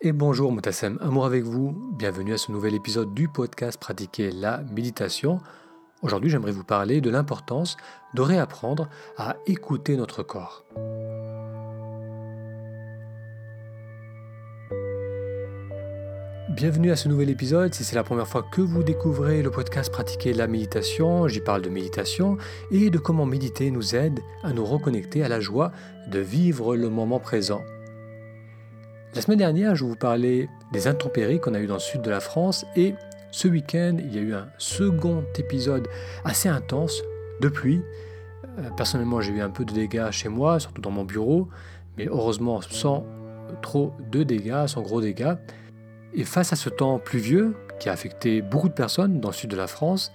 Et bonjour Moutassem, amour avec vous, bienvenue à ce nouvel épisode du podcast Pratiquer la méditation. Aujourd'hui j'aimerais vous parler de l'importance de réapprendre à écouter notre corps. Bienvenue à ce nouvel épisode. Si c'est la première fois que vous découvrez le podcast Pratiquer la méditation, j'y parle de méditation et de comment méditer nous aide à nous reconnecter à la joie de vivre le moment présent. La semaine dernière, je vous parlais des intempéries qu'on a eu dans le sud de la France et ce week-end, il y a eu un second épisode assez intense de pluie. Euh, personnellement, j'ai eu un peu de dégâts chez moi, surtout dans mon bureau, mais heureusement sans trop de dégâts, sans gros dégâts. Et face à ce temps pluvieux qui a affecté beaucoup de personnes dans le sud de la France,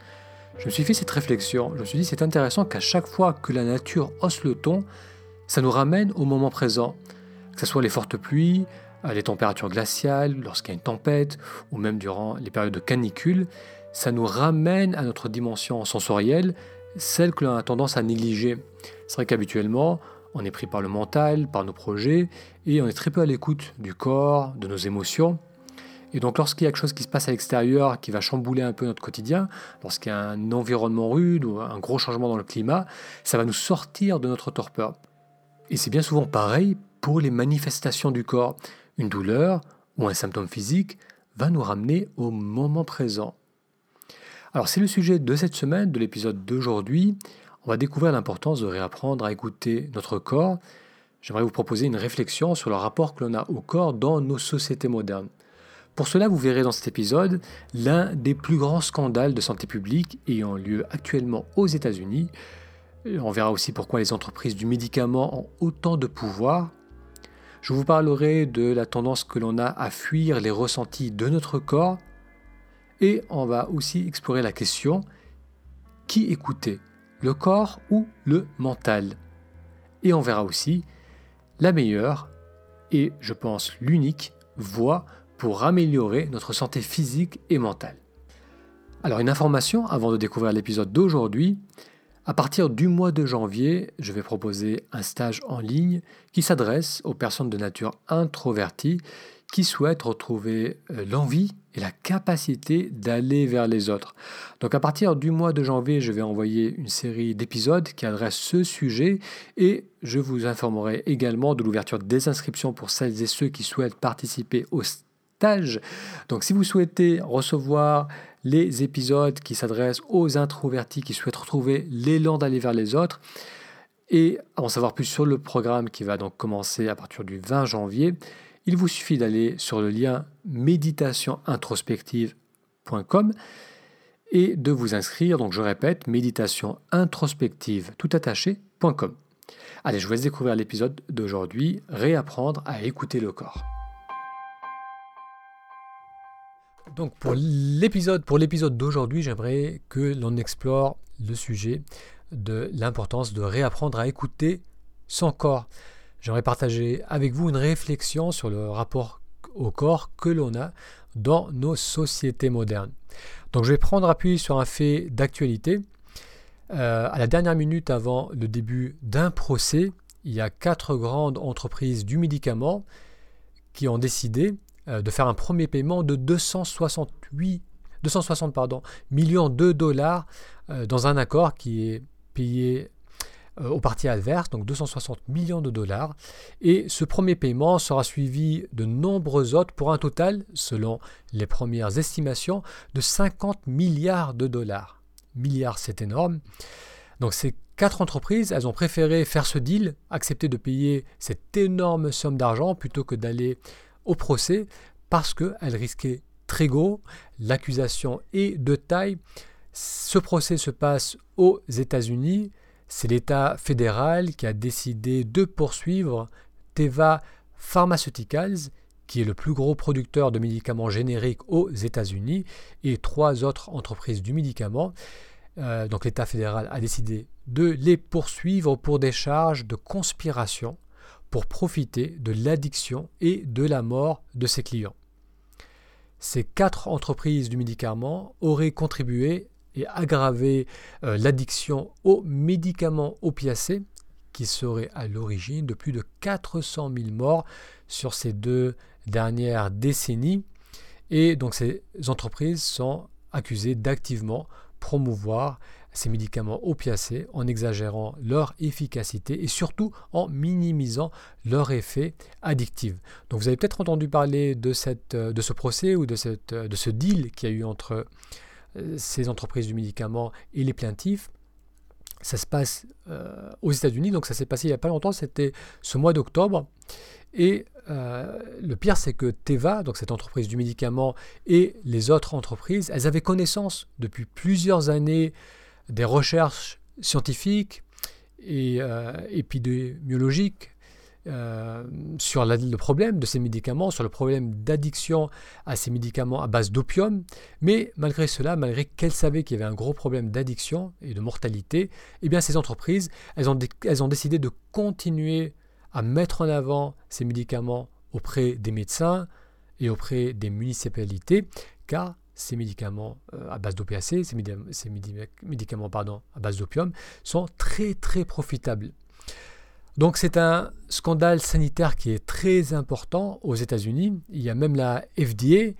je me suis fait cette réflexion. Je me suis dit c'est intéressant qu'à chaque fois que la nature hausse le ton, ça nous ramène au moment présent. Que ce soit les fortes pluies, les températures glaciales, lorsqu'il y a une tempête, ou même durant les périodes de canicule, ça nous ramène à notre dimension sensorielle, celle que l'on a tendance à négliger. C'est vrai qu'habituellement, on est pris par le mental, par nos projets, et on est très peu à l'écoute du corps, de nos émotions. Et donc lorsqu'il y a quelque chose qui se passe à l'extérieur, qui va chambouler un peu notre quotidien, lorsqu'il y a un environnement rude ou un gros changement dans le climat, ça va nous sortir de notre torpeur. Et c'est bien souvent pareil pour les manifestations du corps. Une douleur ou un symptôme physique va nous ramener au moment présent. Alors c'est le sujet de cette semaine, de l'épisode d'aujourd'hui. On va découvrir l'importance de réapprendre à écouter notre corps. J'aimerais vous proposer une réflexion sur le rapport que l'on a au corps dans nos sociétés modernes. Pour cela, vous verrez dans cet épisode l'un des plus grands scandales de santé publique ayant lieu actuellement aux États-Unis. On verra aussi pourquoi les entreprises du médicament ont autant de pouvoir je vous parlerai de la tendance que l'on a à fuir les ressentis de notre corps et on va aussi explorer la question qui écouter, le corps ou le mental? Et on verra aussi la meilleure et je pense l'unique voie pour améliorer notre santé physique et mentale. Alors une information avant de découvrir l'épisode d'aujourd'hui, à partir du mois de janvier, je vais proposer un stage en ligne qui s'adresse aux personnes de nature introvertie qui souhaitent retrouver euh, l'envie et la capacité d'aller vers les autres. Donc à partir du mois de janvier, je vais envoyer une série d'épisodes qui adressent ce sujet et je vous informerai également de l'ouverture des inscriptions pour celles et ceux qui souhaitent participer au stage. Donc si vous souhaitez recevoir les épisodes qui s'adressent aux introvertis qui souhaitent retrouver l'élan d'aller vers les autres. Et en savoir plus sur le programme qui va donc commencer à partir du 20 janvier, il vous suffit d'aller sur le lien méditationintrospective.com et de vous inscrire. Donc je répète, méditationintrospective tout attaché.com. Allez, je vous laisse découvrir l'épisode d'aujourd'hui, réapprendre à écouter le corps. Donc pour l'épisode pour l'épisode d'aujourd'hui, j'aimerais que l'on explore le sujet de l'importance de réapprendre à écouter son corps. J'aimerais partager avec vous une réflexion sur le rapport au corps que l'on a dans nos sociétés modernes. Donc je vais prendre appui sur un fait d'actualité. Euh, à la dernière minute avant le début d'un procès, il y a quatre grandes entreprises du médicament qui ont décidé euh, de faire un premier paiement de 268, 260 pardon, millions de dollars euh, dans un accord qui est payé euh, au parti adverse, donc 260 millions de dollars. Et ce premier paiement sera suivi de nombreux autres pour un total, selon les premières estimations, de 50 milliards de dollars. Milliards, c'est énorme. Donc ces quatre entreprises, elles ont préféré faire ce deal, accepter de payer cette énorme somme d'argent plutôt que d'aller au procès parce qu'elle risquait très gros. L'accusation est de taille. Ce procès se passe aux États-Unis. C'est l'État fédéral qui a décidé de poursuivre Teva Pharmaceuticals, qui est le plus gros producteur de médicaments génériques aux États-Unis, et trois autres entreprises du médicament. Euh, donc l'État fédéral a décidé de les poursuivre pour des charges de conspiration pour profiter de l'addiction et de la mort de ses clients. Ces quatre entreprises du médicament auraient contribué et aggravé euh, l'addiction aux médicaments opiacés qui serait à l'origine de plus de 400 000 morts sur ces deux dernières décennies. Et donc ces entreprises sont accusées d'activement promouvoir ces médicaments opiacés en exagérant leur efficacité et surtout en minimisant leur effet addictif. Donc vous avez peut-être entendu parler de, cette, de ce procès ou de, cette, de ce deal qu'il y a eu entre euh, ces entreprises du médicament et les plaintifs. Ça se passe euh, aux États-Unis, donc ça s'est passé il n'y a pas longtemps, c'était ce mois d'octobre. Et euh, le pire, c'est que Teva, donc cette entreprise du médicament, et les autres entreprises, elles avaient connaissance depuis plusieurs années des recherches scientifiques et euh, épidémiologiques euh, sur le problème de ces médicaments, sur le problème d'addiction à ces médicaments à base d'opium. Mais malgré cela, malgré qu'elles savaient qu'il y avait un gros problème d'addiction et de mortalité, eh bien ces entreprises, elles ont, elles ont décidé de continuer à mettre en avant ces médicaments auprès des médecins et auprès des municipalités, car ces médicaments euh, à base d'opiacés, ces, médicaments pardon, à base d'opium, sont très très profitables. Donc c'est un scandale sanitaire qui est très important aux États-Unis. Il y a même la FDA,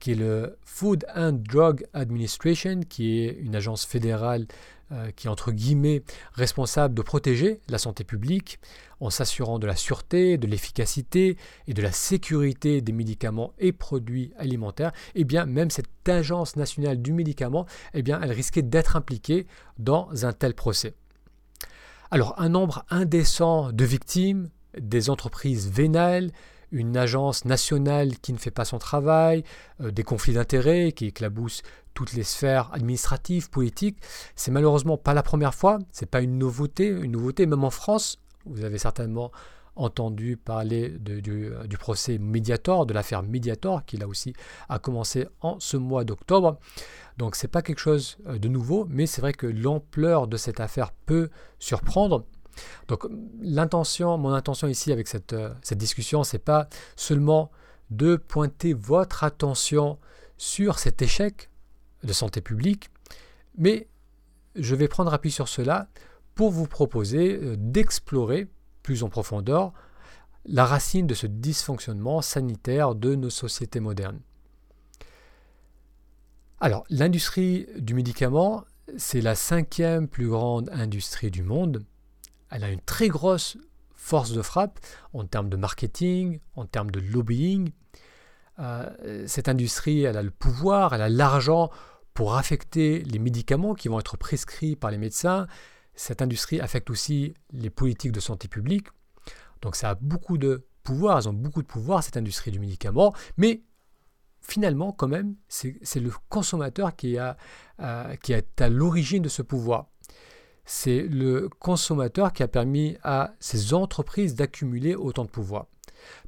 qui est le Food and Drug Administration, qui est une agence fédérale euh, qui est entre guillemets responsable de protéger la santé publique en s'assurant de la sûreté, de l'efficacité et de la sécurité des médicaments et produits alimentaires, eh bien même cette agence nationale du médicament, eh bien elle risquait d'être impliquée dans un tel procès. Alors un nombre indécent de victimes, des entreprises vénales, une agence nationale qui ne fait pas son travail, euh, des conflits d'intérêts qui éclaboussent toutes les sphères administratives, politiques. C'est malheureusement pas la première fois, c'est pas une nouveauté, une nouveauté même en France. Vous avez certainement entendu parler du, procès Mediator, de l'affaire Mediator, qui là aussi a commencé en ce mois d'octobre. Donc c'est pas quelque chose euh, de nouveau, mais c'est vrai que l'ampleur de cette affaire peut surprendre. Donc l'intention, mon intention ici avec cette, euh, cette discussion, c'est pas seulement de pointer votre attention sur cet échec de santé publique, mais je vais prendre appui sur cela pour vous proposer euh, d'explorer plus en profondeur la racine de ce dysfonctionnement sanitaire de nos sociétés modernes. Alors, l'industrie du médicament, c'est la cinquième plus grande industrie du monde. Elle a une très grosse force de frappe en termes de marketing, en termes de lobbying. Euh, cette industrie, elle a le pouvoir, elle a l'argent pour affecter les médicaments qui vont être prescrits par les médecins. Cette industrie affecte aussi les politiques de santé publique. Donc ça a beaucoup de pouvoir, ils ont beaucoup de pouvoir, cette industrie du médicament, mais finalement, quand même, c'est le consommateur euh, qui est à l'origine de ce pouvoir. C'est le consommateur qui a permis à ces entreprises d'accumuler autant de pouvoir.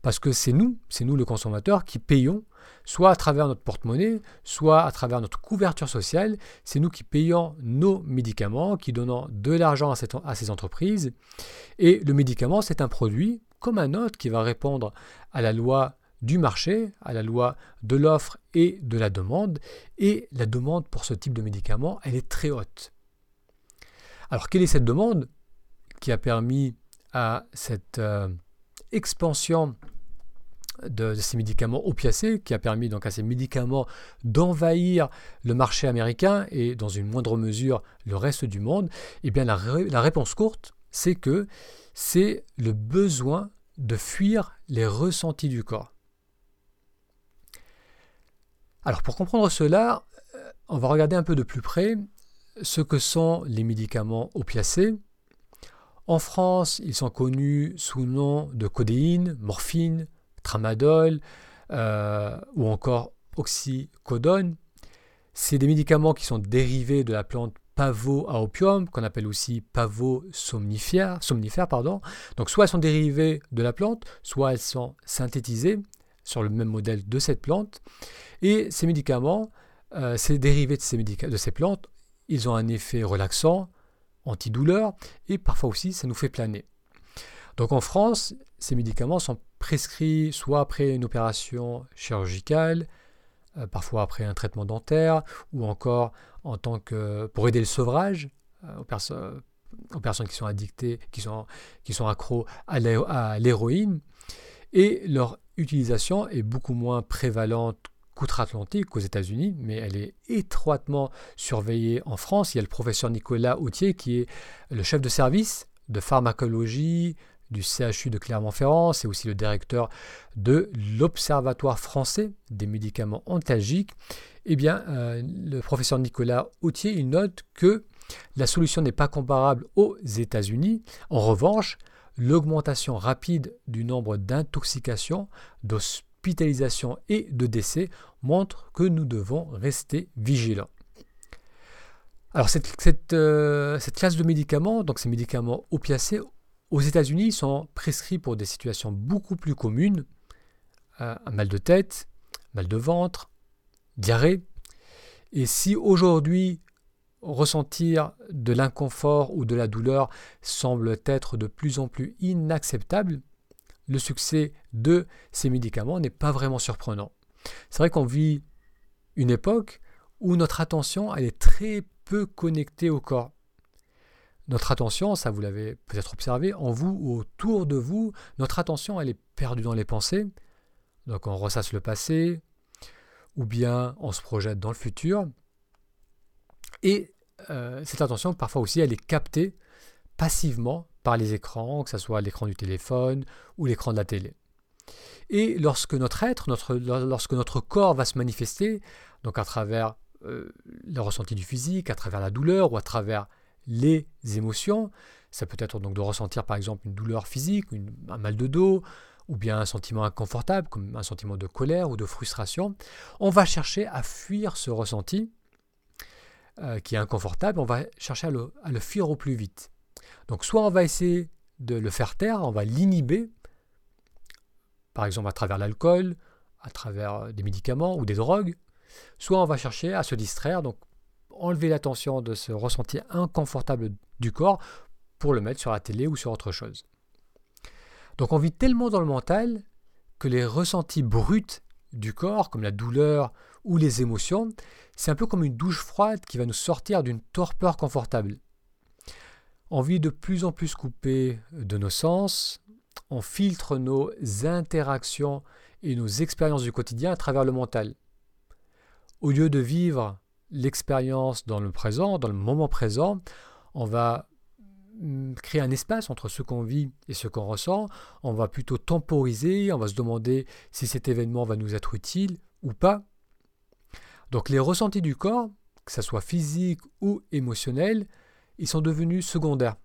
Parce que c'est nous, c'est nous le consommateur qui payons, soit à travers notre porte-monnaie, soit à travers notre couverture sociale, c'est nous qui payons nos médicaments, qui donnons de l'argent à, ces entreprises. Et le médicament, c'est un produit comme un autre qui va répondre à la loi du marché, à la loi de l'offre et de la demande. Et la demande pour ce type de médicament, elle est très haute. Alors quelle est cette demande qui a permis à cette euh, expansion de, ces médicaments opiacés, qui a permis donc à ces médicaments d'envahir le marché américain et dans une moindre mesure le reste du monde, eh bien la, réponse courte, c'est que c'est le besoin de fuir les ressentis du corps. Alors pour comprendre cela, euh, on va regarder un peu de plus près ce que sont les médicaments opiacés, en France, ils sont connus sous le nom de codéine, morphine, tramadol euh, ou encore oxycodone. C'est des médicaments qui sont dérivés de la plante pavo à opium, qu'on appelle aussi pavo somnifère. Donc soit elles sont dérivées de la plante, soit elles sont synthétisées sur le même modèle de cette plante. Et ces médicaments, euh, ces dérivés de ces plantes, ils ont un effet relaxant, antidouleur et parfois aussi ça nous fait planer. Donc en France, ces médicaments sont prescrits soit après une opération chirurgicale, euh, parfois après un traitement dentaire, ou encore en tant que pour aider le sevrage euh, aux, personnes qui sont addictées, qui sont accros à l'héroïne. Et leur utilisation est beaucoup moins prévalente qu'outre-Atlantique, aux États-Unis, mais elle est étroitement surveillée en France. Il y a le professeur Nicolas Autier qui est le chef de service de pharmacologie du CHU de Clermont-Ferrand, c'est aussi le directeur de l'Observatoire français des médicaments antalgiques. Eh bien, euh, le professeur Nicolas Autier, il note que la solution n'est pas comparable aux États-Unis. En revanche, l'augmentation rapide du nombre d'intoxications, d'hospitalisations et de décès montre que nous devons rester vigilants. Alors cette, euh, classe de médicaments, donc ces médicaments opiacés, aux États-Unis, sont prescrits pour des situations beaucoup plus communes, euh, un mal de tête, mal de ventre, diarrhée. Et si aujourd'hui ressentir de l'inconfort ou de la douleur semble être de plus en plus inacceptable, le succès de ces médicaments n'est pas vraiment surprenant. C'est vrai qu'on vit une époque où notre attention elle est très peu connectée au corps. Notre attention, ça vous l'avez peut-être observé, en vous ou autour de vous, notre attention elle est perdue dans les pensées. Donc on ressasse le passé, ou bien on se projette dans le futur. Et euh, cette attention, parfois aussi, elle est captée passivement par les écrans, que ce soit l'écran du téléphone ou l'écran de la télé. Et lorsque notre être, lorsque notre corps va se manifester, donc à travers euh, le ressenti du physique, à travers la douleur ou à travers les émotions, ça peut être donc de ressentir par exemple une douleur physique, un mal de dos, ou bien un sentiment inconfortable, comme un sentiment de colère ou de frustration, on va chercher à fuir ce ressenti euh, qui est inconfortable, on va chercher à le, fuir au plus vite. Donc soit on va essayer de le faire taire, on va l'inhiber, par exemple à travers l'alcool, à travers des médicaments ou des drogues, soit on va chercher à se distraire, donc enlever l'attention de ce ressenti inconfortable du corps pour le mettre sur la télé ou sur autre chose. Donc on vit tellement dans le mental que les ressentis bruts du corps, comme la douleur ou les émotions, c'est un peu comme une douche froide qui va nous sortir d'une torpeur confortable. On vit de plus en plus coupé de nos sens, on filtre nos interactions et nos expériences du quotidien à travers le mental. Au lieu de vivre l'expérience dans le présent, dans le moment présent, on va mm, créer un espace entre ce qu'on vit et ce qu'on ressent. On va plutôt temporiser, on va se demander si cet événement va nous être utile ou pas. Donc les ressentis du corps, que ce soit physique ou émotionnel, ils sont devenus secondaires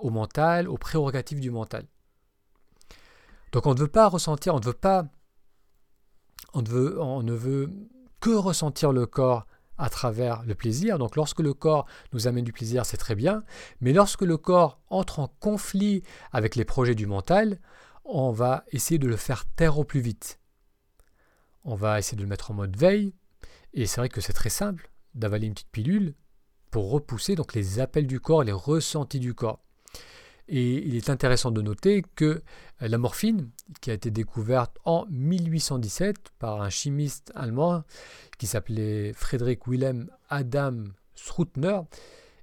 au mental, aux prérogatives du mental. Donc on ne veut pas ressentir, on ne veut pas, on ne veut, que ressentir le corps à travers le plaisir. Donc lorsque le corps nous amène du plaisir, c'est très bien. Mais lorsque le corps entre en conflit avec les projets du mental, on va essayer de le faire taire au plus vite. On va essayer de le mettre en mode veille, et c'est vrai que c'est très simple d'avaler une petite pilule pour repousser donc les appels du corps, les ressentis du corps. Et il est intéressant de noter que la morphine, qui a été découverte en 1817 par un chimiste allemand qui s'appelait Friedrich Wilhelm Adam Stroutner,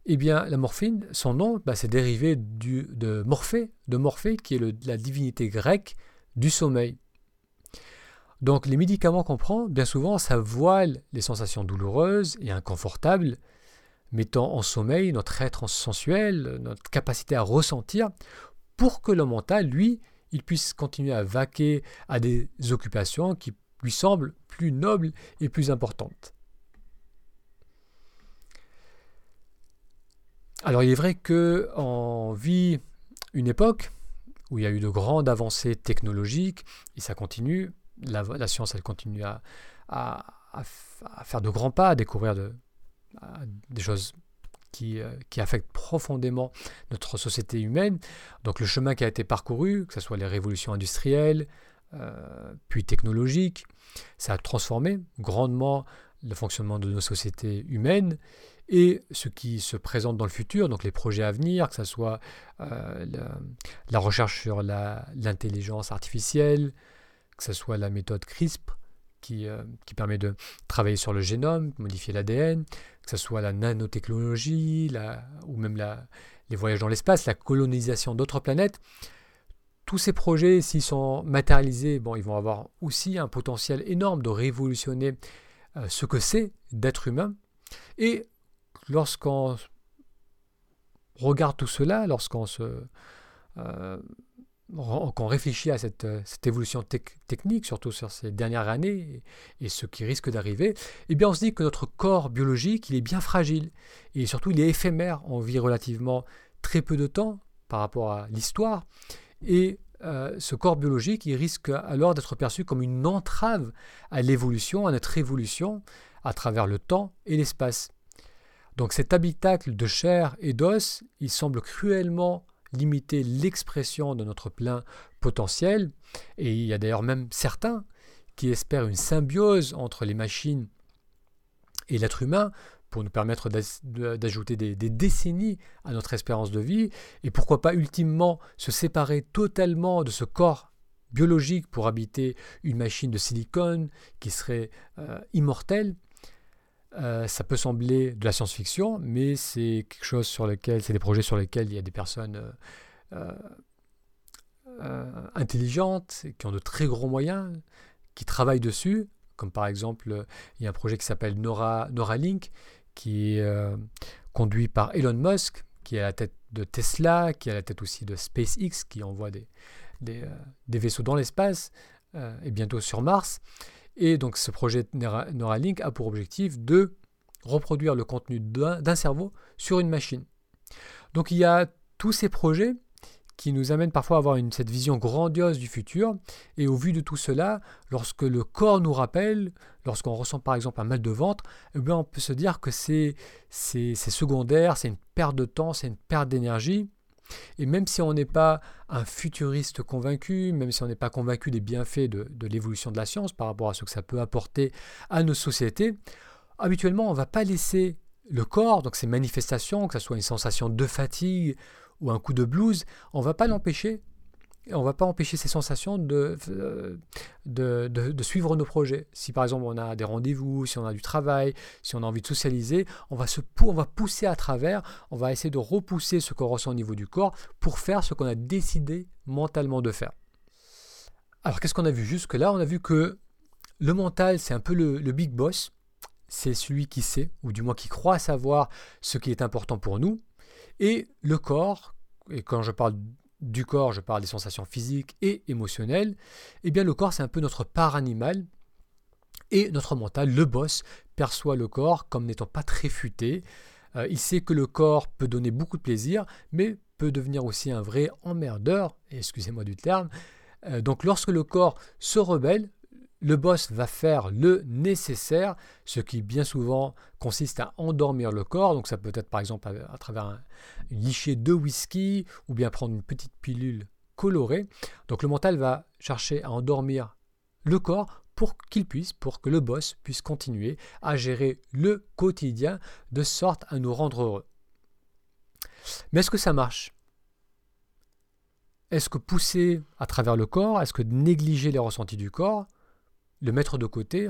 eh bien, la morphine, son nom, bah, c'est dérivé de Morphée, de Morphée, qui est la divinité grecque du sommeil. Donc les médicaments qu'on prend, bien souvent, ça voile les sensations douloureuses et inconfortables, mettant en sommeil notre être sensuel, notre capacité à ressentir, pour que le mental, lui, il puisse continuer à vaquer à des occupations qui lui semblent plus nobles et plus importantes. Alors il est vrai qu'on vit une époque où il y a eu de grandes avancées technologiques, et ça continue, la, science, elle continue à, faire de grands pas, à découvrir des choses euh, qui, affectent profondément notre société humaine. Donc le chemin qui a été parcouru, que ce soit les révolutions industrielles, euh, puis technologiques, ça a transformé grandement le fonctionnement de nos sociétés humaines et ce qui se présente dans le futur, donc les projets à venir, que ce soit euh, la, recherche sur l'intelligence artificielle, que ce soit la méthode CRISPR, qui, euh, qui, permet de travailler sur le génome, modifier l'ADN, que ce soit la nanotechnologie, la, ou même la, les voyages dans l'espace, la colonisation d'autres planètes, tous ces projets, s'ils sont matérialisés, bon, ils vont avoir aussi un potentiel énorme de révolutionner euh, ce que c'est d'être humain. Et lorsqu'on regarde tout cela, lorsqu'on se qu'on réfléchit à cette, cette évolution technique, surtout sur ces dernières années et, ce qui risque d'arriver, eh bien on se dit que notre corps biologique, il est bien fragile et surtout il est éphémère. On vit relativement très peu de temps par rapport à l'histoire et euh, ce corps biologique, il risque alors d'être perçu comme une entrave à l'évolution, à notre évolution à travers le temps et l'espace. Donc cet habitacle de chair et d'os, il semble cruellement limiter l'expression de notre plein potentiel, et il y a d'ailleurs même certains qui espèrent une symbiose entre les machines et l'être humain pour nous permettre d'ajouter des, décennies à notre espérance de vie, et pourquoi pas ultimement se séparer totalement de ce corps biologique pour habiter une machine de silicone qui serait euh, immortelle. Euh, ça peut sembler de la science-fiction, mais c'est quelque chose sur lequel, c'est des projets sur lesquels il y a des personnes euh, intelligentes, qui ont de très gros moyens, qui travaillent dessus, comme par exemple, il y a un projet qui s'appelle Nora, Neuralink, qui est euh, conduit par Elon Musk, qui est à la tête de Tesla, qui est à la tête aussi de SpaceX, qui envoie des, euh, vaisseaux dans l'espace euh, et bientôt sur Mars. Et donc ce projet Neuralink a pour objectif de reproduire le contenu d'un cerveau sur une machine. Donc il y a tous ces projets qui nous amène parfois à avoir cette vision grandiose du futur. Et au vu de tout cela, lorsque le corps nous rappelle, lorsqu'on ressent par exemple un mal de ventre, eh on peut se dire que c'est secondaire, c'est une perte de temps, c'est une perte d'énergie. Et même si on n'est pas un futuriste convaincu, même si on n'est pas convaincu des bienfaits de, l'évolution de la science par rapport à ce que ça peut apporter à nos sociétés, habituellement on ne va pas laisser le corps, donc ces manifestations, que ce soit une sensation de fatigue ou un coup de blues, on va pas l'empêcher. On va pas empêcher ces sensations de, de, de, suivre nos projets. Si par exemple on a des rendez-vous, si on a du travail, si on a envie de socialiser, on va, se, on va pousser à travers, on va essayer de repousser ce qu'on ressent au niveau du corps pour faire ce qu'on a décidé mentalement de faire. Alors qu'est-ce qu'on a vu jusque-là? On a vu que le mental, c'est un peu le, le big boss. C'est celui qui sait, ou du moins qui croit savoir ce qui est important pour nous. Et le corps, et quand je parle du corps, je parle des sensations physiques et émotionnelles, eh bien le corps c'est un peu notre part animale et notre mental, le boss, perçoit le corps comme n'étant pas très futé. Euh, il sait que le corps peut donner beaucoup de plaisir, mais peut devenir aussi un vrai emmerdeur, excusez-moi du terme. Euh, donc lorsque le corps se rebelle, le boss va faire le nécessaire, ce qui bien souvent consiste à endormir le corps. Donc ça peut être par exemple à, travers un, une lichée de whisky ou bien prendre une petite pilule colorée. Donc le mental va chercher à endormir le corps pour qu'il puisse, pour que le boss puisse continuer à gérer le quotidien de sorte à nous rendre heureux. Mais est-ce que ça marche? Est-ce que pousser à travers le corps, est-ce que négliger les ressentis du corps, le mettre de côté,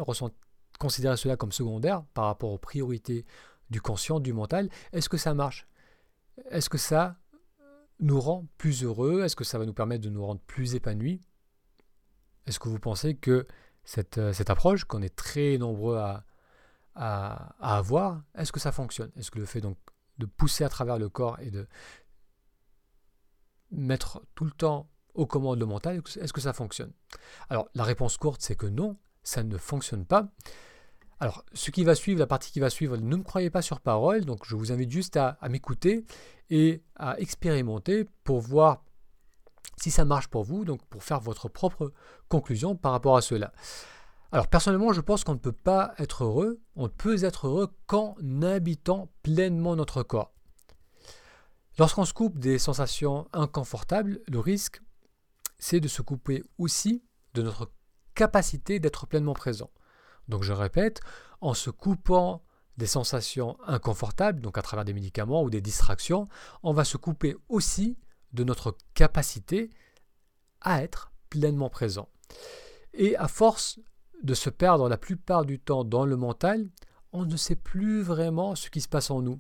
considérer cela comme secondaire par rapport aux priorités du conscient, du mental, est-ce que ça marche? Est-ce que ça nous rend plus heureux? Est-ce que ça va nous permettre de nous rendre plus épanouis? Est-ce que vous pensez que cette, euh, cette approche, qu'on est très nombreux à avoir, est-ce que ça fonctionne? Est-ce que le fait donc de pousser à travers le corps et de mettre tout le temps aux commandes le mental, est-ce que ça fonctionne? Alors la réponse courte, c'est que non, ça ne fonctionne pas. Alors, ce qui va suivre, la partie qui va suivre, ne me croyez pas sur parole, donc je vous invite juste à, m'écouter et à expérimenter pour voir si ça marche pour vous, donc pour faire votre propre conclusion par rapport à cela. Alors personnellement, je pense qu'on ne peut pas être heureux, on ne peut être heureux qu'en habitant pleinement notre corps. Lorsqu'on se coupe des sensations inconfortables, le risque, c'est de se couper aussi de notre capacité d'être pleinement présent. Donc je répète, en se coupant des sensations inconfortables, donc à travers des médicaments ou des distractions, on va se couper aussi de notre capacité à être pleinement présent. Et à force de se perdre la plupart du temps dans le mental, on ne sait plus vraiment ce qui se passe en nous.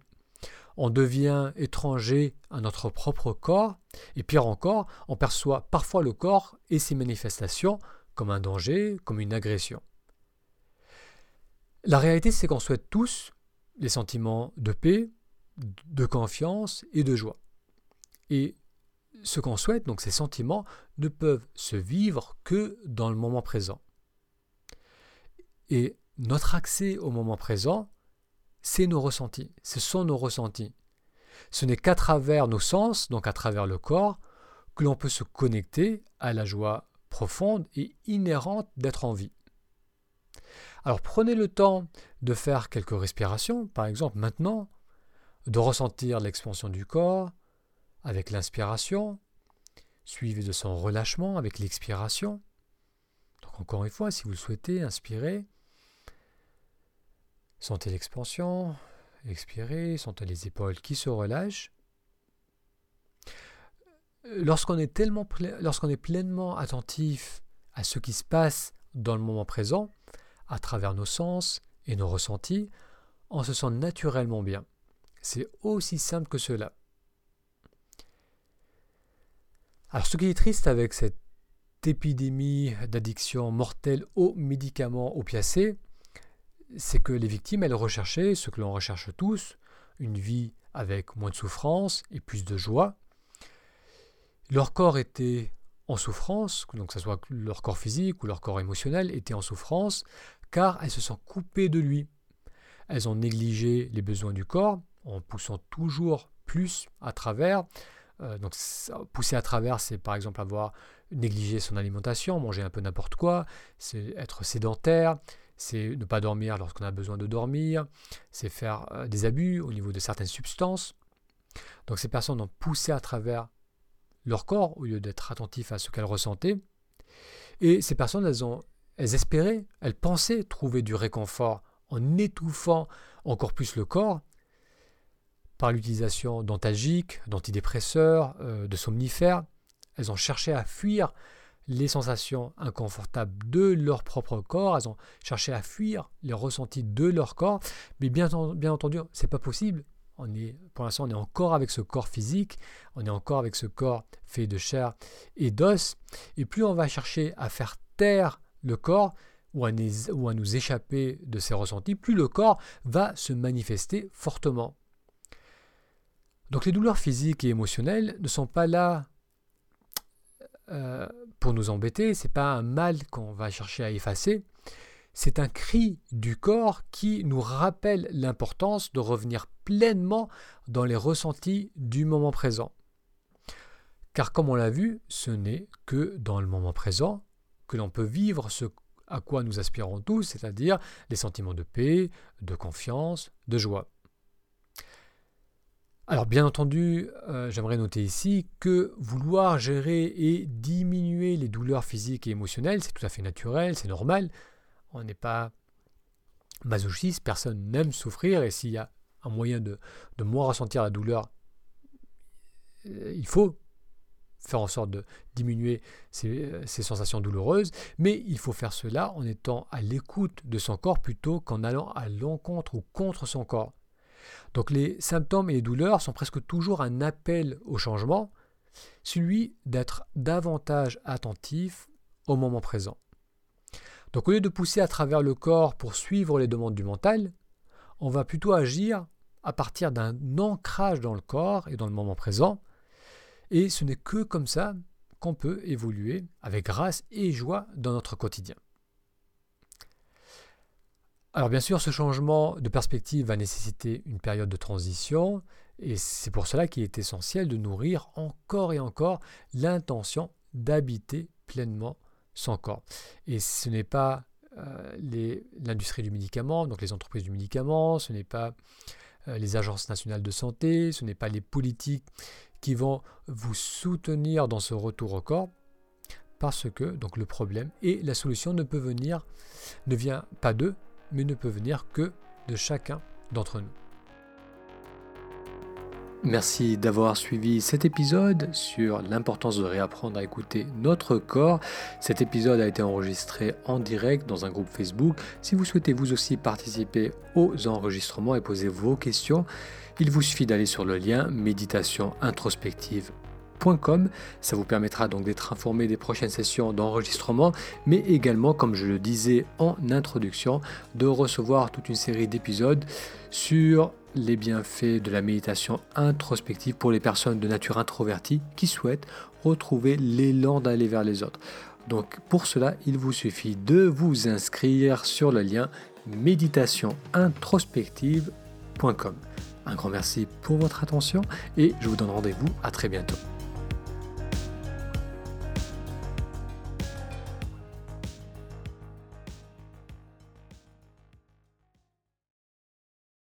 On devient étranger à notre propre corps, et pire encore, on perçoit parfois le corps et ses manifestations comme un danger, comme une agression. La réalité, c'est qu'on souhaite tous les sentiments de paix, de confiance et de joie. Et ce qu'on souhaite, donc ces sentiments, ne peuvent se vivre que dans le moment présent. Et notre accès au moment présent, c'est nos ressentis, ce sont nos ressentis. Ce n'est qu'à travers nos sens, donc à travers le corps, que l'on peut se connecter à la joie profonde et inhérente d'être en vie. Alors prenez le temps de faire quelques respirations, par exemple maintenant, de ressentir l'expansion du corps avec l'inspiration, suivi de son relâchement avec l'expiration. Donc encore une fois, si vous le souhaitez, inspirez. Sentez l'expansion, expirez, sentez les épaules qui se relâchent. Lorsqu'on est, tellement, lorsqu'on est pleinement attentif à ce qui se passe dans le moment présent, à travers nos sens et nos ressentis, on se sent naturellement bien. C'est aussi simple que cela. Alors ce qui est triste avec cette épidémie d'addiction mortelle aux médicaments opiacés, c'est que les victimes, elles recherchaient ce que l'on recherche tous, une vie avec moins de souffrance et plus de joie. Leur corps était en souffrance, donc que ce soit leur corps physique ou leur corps émotionnel était en souffrance, car elles se sont coupées de lui. Elles ont négligé les besoins du corps en poussant toujours plus à travers. Euh, donc pousser à travers, c'est par exemple avoir négligé son alimentation, manger un peu n'importe quoi, c'est être sédentaire, c'est ne pas dormir lorsqu'on a besoin de dormir, c'est faire euh, des abus au niveau de certaines substances. Donc ces personnes ont poussé à travers leur corps au lieu d'être attentifs à ce qu'elles ressentaient. Et ces personnes, elles, ont, elles espéraient, elles pensaient trouver du réconfort en étouffant encore plus le corps par l'utilisation d'antalgiques, d'antidépresseurs, euh, de somnifères. Elles ont cherché à fuir les sensations inconfortables de leur propre corps, elles ont cherché à fuir les ressentis de leur corps, mais bien, bien entendu, c'est pas possible. On est, pour l'instant, on est encore avec ce corps physique, on est encore avec ce corps fait de chair et d'os, et plus on va chercher à faire taire le corps ou ou à nous échapper de ces ressentis, plus le corps va se manifester fortement. Donc les douleurs physiques et émotionnelles ne sont pas là euh, pour nous embêter, c'est pas un mal qu'on va chercher à effacer, c'est un cri du corps qui nous rappelle l'importance de revenir pleinement dans les ressentis du moment présent. Car comme on l'a vu, ce n'est que dans le moment présent que l'on peut vivre ce à quoi nous aspirons tous, c'est-à-dire les sentiments de paix, de confiance, de joie. Alors bien entendu, euh, j'aimerais noter ici que vouloir gérer et diminuer les douleurs physiques et émotionnelles, c'est tout à fait naturel, c'est normal. On n'est pas masochiste, personne n'aime souffrir, et s'il y a un moyen de, moins ressentir la douleur, euh, il faut faire en sorte de diminuer ces, ces, sensations douloureuses, mais il faut faire cela en étant à l'écoute de son corps plutôt qu'en allant à l'encontre ou contre son corps. Donc les symptômes et les douleurs sont presque toujours un appel au changement, celui d'être davantage attentif au moment présent. Donc au lieu de pousser à travers le corps pour suivre les demandes du mental, on va plutôt agir à partir d'un ancrage dans le corps et dans le moment présent, et ce n'est que comme ça qu'on peut évoluer avec grâce et joie dans notre quotidien. Alors bien sûr, ce changement de perspective va nécessiter une période de transition, et c'est pour cela qu'il est essentiel de nourrir encore et encore l'intention d'habiter pleinement son corps. Et ce n'est pas euh, l'industrie du médicament, donc les entreprises du médicament, ce n'est pas euh, les agences nationales de santé, ce n'est pas les politiques qui vont vous soutenir dans ce retour au corps, parce que donc le problème et la solution ne peut venir, ne vient pas d'eux, mais ne peut venir que de chacun d'entre nous. Merci d'avoir suivi cet épisode sur l'importance de réapprendre à écouter notre corps. Cet épisode a été enregistré en direct dans un groupe Facebook. Si vous souhaitez vous aussi participer aux enregistrements et poser vos questions, il vous suffit d'aller sur le lien méditation introspective ça vous permettra donc d'être informé des prochaines sessions d'enregistrement, mais également, comme je le disais en introduction, de recevoir toute une série d'épisodes sur les bienfaits de la méditation introspective pour les personnes de nature introvertie qui souhaitent retrouver l'élan d'aller vers les autres. Donc pour cela, il vous suffit de vous inscrire sur le lien méditationintrospective.com. Un grand merci pour votre attention et je vous donne rendez-vous à très bientôt.